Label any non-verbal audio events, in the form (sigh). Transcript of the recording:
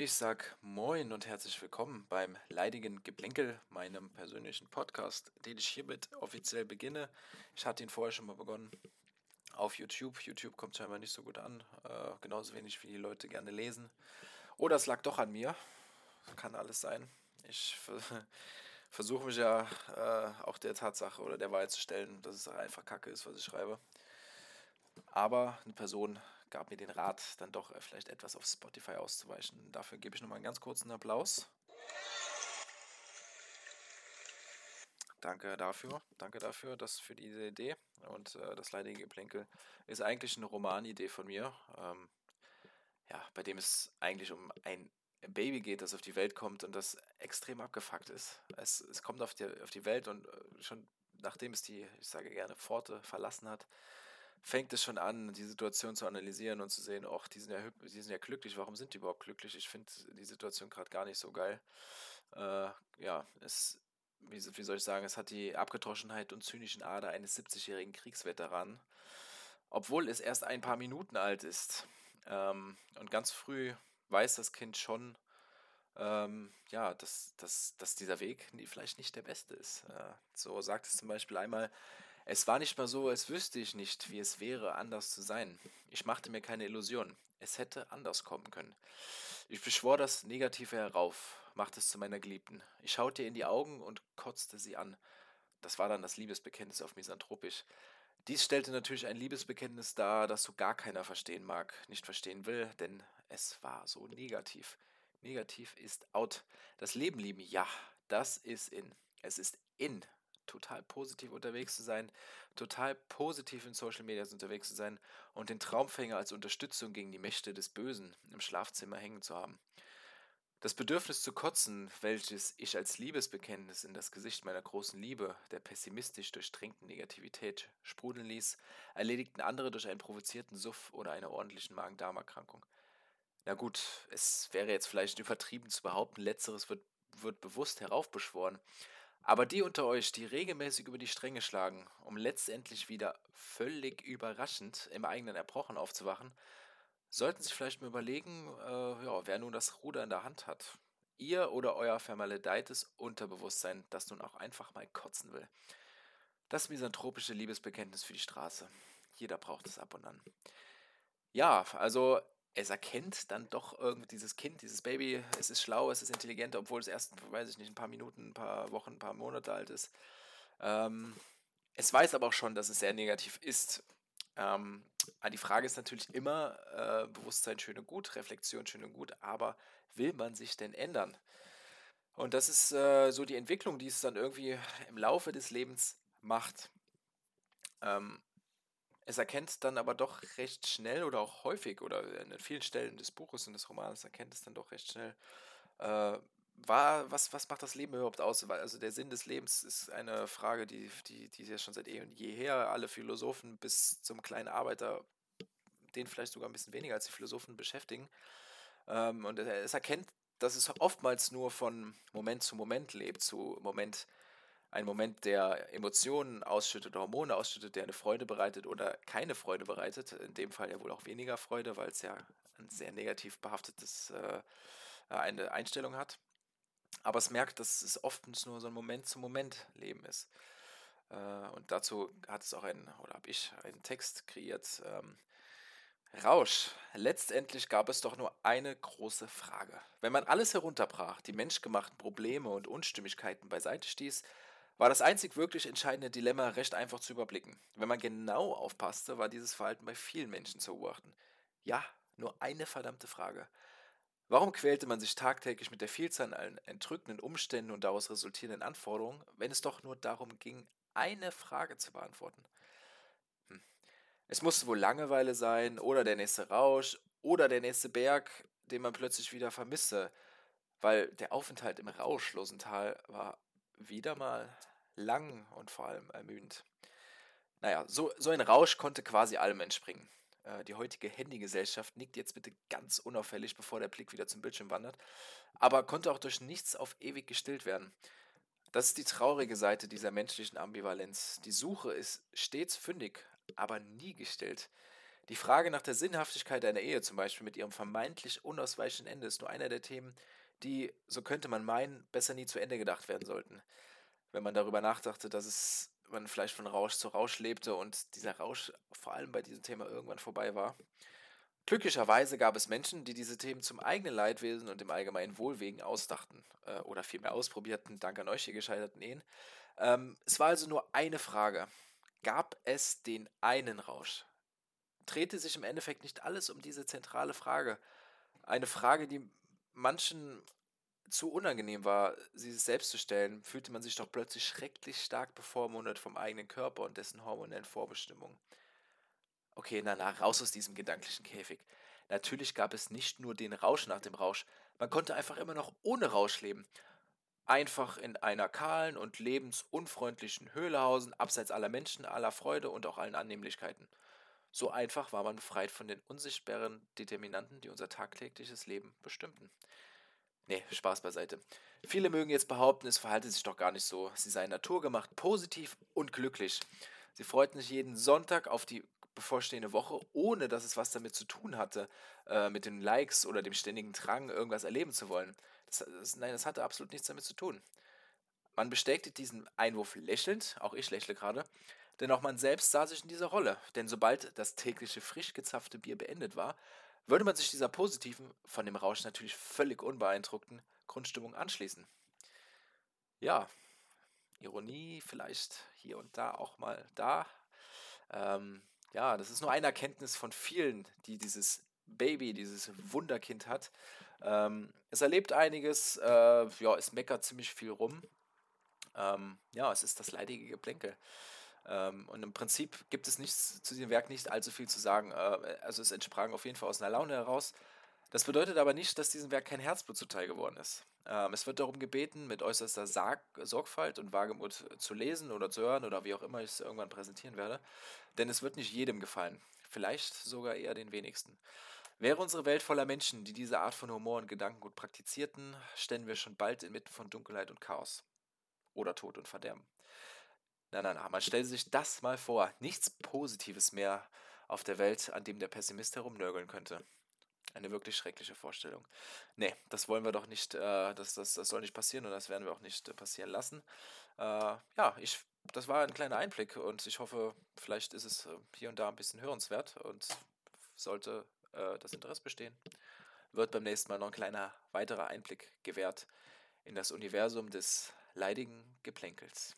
Ich sag Moin und herzlich willkommen beim leidigen Geplänkel, meinem persönlichen Podcast, den ich hiermit offiziell beginne. Ich hatte ihn vorher schon mal begonnen auf YouTube. YouTube kommt scheinbar nicht so gut an, äh, genauso wenig wie die Leute gerne lesen. Oder es lag doch an mir. Kann alles sein. Ich (laughs) versuche mich ja äh, auch der Tatsache oder der Wahrheit zu stellen, dass es einfach Kacke ist, was ich schreibe. Aber eine Person gab mir den Rat, dann doch äh, vielleicht etwas auf Spotify auszuweichen. Dafür gebe ich nochmal einen ganz kurzen Applaus. Danke dafür, danke dafür, das für diese Idee. Und äh, das leidige Geplänkel ist eigentlich eine Romanidee von mir, ähm, ja, bei dem es eigentlich um ein Baby geht, das auf die Welt kommt und das extrem abgefuckt ist. Es, es kommt auf die, auf die Welt und äh, schon nachdem es die, ich sage gerne, Pforte verlassen hat, fängt es schon an, die Situation zu analysieren und zu sehen, ach, die sind ja, die sind ja glücklich, warum sind die überhaupt glücklich? Ich finde die Situation gerade gar nicht so geil. Äh, ja, es, wie, wie, soll ich sagen, es hat die Abgetroschenheit und zynischen Ader eines 70-jährigen Kriegsveteranen, obwohl es erst ein paar Minuten alt ist. Ähm, und ganz früh weiß das Kind schon, ähm, ja, dass, dass, dass dieser Weg vielleicht nicht der beste ist. Äh, so sagt es zum Beispiel einmal, es war nicht mal so, als wüsste ich nicht, wie es wäre, anders zu sein. Ich machte mir keine Illusionen. Es hätte anders kommen können. Ich beschwor das Negative herauf, machte es zu meiner Geliebten. Ich schaute ihr in die Augen und kotzte sie an. Das war dann das Liebesbekenntnis auf Misanthropisch. Dies stellte natürlich ein Liebesbekenntnis dar, das so gar keiner verstehen mag, nicht verstehen will, denn es war so negativ. Negativ ist out. Das Leben lieben, ja, das ist in. Es ist in, total positiv unterwegs zu sein, total positiv in Social Media unterwegs zu sein und den Traumfänger als Unterstützung gegen die Mächte des Bösen im Schlafzimmer hängen zu haben. Das Bedürfnis zu kotzen, welches ich als Liebesbekenntnis in das Gesicht meiner großen Liebe, der pessimistisch durchtränkten Negativität, sprudeln ließ, erledigten andere durch einen provozierten Suff oder einer ordentlichen Magen-Darm-Erkrankung. Na gut, es wäre jetzt vielleicht übertrieben zu behaupten, letzteres wird, wird bewusst heraufbeschworen, aber die unter euch, die regelmäßig über die Stränge schlagen, um letztendlich wieder völlig überraschend im eigenen Erbrochen aufzuwachen, sollten sich vielleicht mal überlegen, äh, ja, wer nun das Ruder in der Hand hat. Ihr oder euer vermaledeites Unterbewusstsein, das nun auch einfach mal kotzen will. Das misanthropische Liebesbekenntnis für die Straße. Jeder braucht es ab und an. Ja, also es erkennt dann doch irgendwie dieses Kind, dieses Baby, es ist schlau, es ist intelligent, obwohl es erst, weiß ich nicht, ein paar Minuten, ein paar Wochen, ein paar Monate alt ist. Ähm, es weiß aber auch schon, dass es sehr negativ ist. Ähm, die Frage ist natürlich immer, äh, Bewusstsein schön und gut, Reflexion schön und gut, aber will man sich denn ändern? Und das ist äh, so die Entwicklung, die es dann irgendwie im Laufe des Lebens macht. Ähm, es erkennt dann aber doch recht schnell oder auch häufig oder in vielen Stellen des Buches und des Romans erkennt es dann doch recht schnell, äh, war, was, was macht das Leben überhaupt aus? Also der Sinn des Lebens ist eine Frage, die, die, die ja schon seit eh und jeher alle Philosophen bis zum kleinen Arbeiter, den vielleicht sogar ein bisschen weniger als die Philosophen beschäftigen. Ähm, und es erkennt, dass es oftmals nur von Moment zu Moment lebt, zu Moment ein Moment, der Emotionen ausschüttet, Hormone ausschüttet, der eine Freude bereitet oder keine Freude bereitet. In dem Fall ja wohl auch weniger Freude, weil es ja ein sehr negativ behaftetes äh, eine Einstellung hat. Aber es merkt, dass es oftens nur so ein Moment-zu-Moment-Leben ist. Äh, und dazu hat es auch ein, oder habe ich einen Text kreiert. Ähm, Rausch. Letztendlich gab es doch nur eine große Frage. Wenn man alles herunterbrach, die menschgemachten Probleme und Unstimmigkeiten beiseite stieß, war das einzig wirklich entscheidende Dilemma recht einfach zu überblicken. Wenn man genau aufpasste, war dieses Verhalten bei vielen Menschen zu beobachten. Ja, nur eine verdammte Frage. Warum quälte man sich tagtäglich mit der Vielzahl an entrückenden Umständen und daraus resultierenden Anforderungen, wenn es doch nur darum ging, eine Frage zu beantworten? Hm. Es musste wohl Langeweile sein, oder der nächste Rausch, oder der nächste Berg, den man plötzlich wieder vermisse, weil der Aufenthalt im rauschlosen Tal war wieder mal lang und vor allem ermüdend. Naja, so, so ein Rausch konnte quasi allem entspringen. Äh, die heutige Handygesellschaft nickt jetzt bitte ganz unauffällig, bevor der Blick wieder zum Bildschirm wandert, aber konnte auch durch nichts auf ewig gestillt werden. Das ist die traurige Seite dieser menschlichen Ambivalenz. Die Suche ist stets fündig, aber nie gestillt. Die Frage nach der Sinnhaftigkeit einer Ehe, zum Beispiel mit ihrem vermeintlich unausweichenden Ende, ist nur einer der Themen, die, so könnte man meinen, besser nie zu Ende gedacht werden sollten. Wenn man darüber nachdachte, dass es man vielleicht von Rausch zu Rausch lebte und dieser Rausch vor allem bei diesem Thema irgendwann vorbei war. Glücklicherweise gab es Menschen, die diese Themen zum eigenen Leidwesen und dem allgemeinen Wohlwegen ausdachten äh, oder vielmehr ausprobierten, dank an euch hier gescheiterten Ehen. Ähm, es war also nur eine Frage. Gab es den einen Rausch? Drehte sich im Endeffekt nicht alles um diese zentrale Frage? Eine Frage, die manchen zu unangenehm war, sie selbst zu stellen, fühlte man sich doch plötzlich schrecklich stark bevormundet vom eigenen Körper und dessen hormonellen Vorbestimmungen. Okay, na, na, raus aus diesem gedanklichen Käfig. Natürlich gab es nicht nur den Rausch nach dem Rausch, man konnte einfach immer noch ohne Rausch leben. Einfach in einer kahlen und lebensunfreundlichen Höhle hausen, abseits aller Menschen, aller Freude und auch allen Annehmlichkeiten. So einfach war man befreit von den unsichtbaren Determinanten, die unser tagtägliches Leben bestimmten. Nee, Spaß beiseite. Viele mögen jetzt behaupten, es verhalte sich doch gar nicht so. Sie seien naturgemacht, positiv und glücklich. Sie freuten sich jeden Sonntag auf die bevorstehende Woche, ohne dass es was damit zu tun hatte, äh, mit den Likes oder dem ständigen Drang, irgendwas erleben zu wollen. Das, das, nein, das hatte absolut nichts damit zu tun. Man bestätigt diesen Einwurf lächelnd, auch ich lächle gerade, denn auch man selbst sah sich in dieser Rolle. Denn sobald das tägliche frisch gezapfte Bier beendet war, würde man sich dieser positiven, von dem Rausch natürlich völlig unbeeindruckten Grundstimmung anschließen. Ja, Ironie vielleicht hier und da auch mal da. Ähm, ja, das ist nur eine Erkenntnis von vielen, die dieses Baby, dieses Wunderkind hat. Ähm, es erlebt einiges, äh, ja, es meckert ziemlich viel rum. Ähm, ja, es ist das leidige Geplänkel. Ähm, und im Prinzip gibt es nichts zu diesem Werk nicht allzu viel zu sagen. Äh, also es entsprang auf jeden Fall aus einer Laune heraus. Das bedeutet aber nicht, dass diesem Werk kein Herzblut zuteil geworden ist. Ähm, es wird darum gebeten, mit äußerster Sorgfalt und Wagemut zu lesen oder zu hören oder wie auch immer ich es irgendwann präsentieren werde. Denn es wird nicht jedem gefallen. Vielleicht sogar eher den wenigsten. Wäre unsere Welt voller Menschen, die diese Art von Humor und Gedankengut praktizierten, ständen wir schon bald inmitten von Dunkelheit und Chaos. Oder Tod und Verderben. Nein, nein, nein, man stellt sich das mal vor. Nichts Positives mehr auf der Welt, an dem der Pessimist herumnörgeln könnte. Eine wirklich schreckliche Vorstellung. Nee, das wollen wir doch nicht, äh, das, das, das soll nicht passieren und das werden wir auch nicht äh, passieren lassen. Äh, ja, ich, das war ein kleiner Einblick und ich hoffe, vielleicht ist es äh, hier und da ein bisschen hörenswert und sollte äh, das Interesse bestehen, wird beim nächsten Mal noch ein kleiner weiterer Einblick gewährt in das Universum des leidigen Geplänkels.